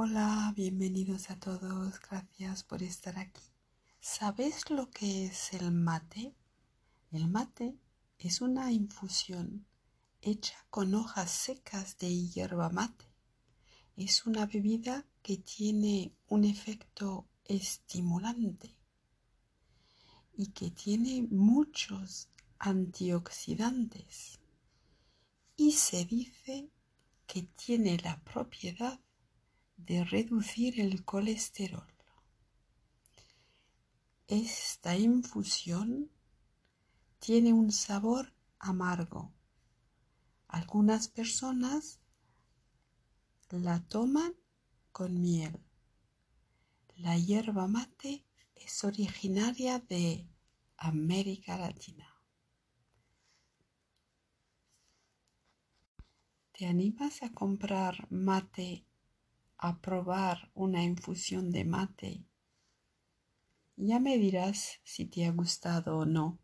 Hola, bienvenidos a todos, gracias por estar aquí. ¿Sabes lo que es el mate? El mate es una infusión hecha con hojas secas de hierba mate. Es una bebida que tiene un efecto estimulante y que tiene muchos antioxidantes y se dice que tiene la propiedad de reducir el colesterol. Esta infusión tiene un sabor amargo. Algunas personas la toman con miel. La hierba mate es originaria de América Latina. ¿Te animas a comprar mate a probar una infusión de mate. Ya me dirás si te ha gustado o no.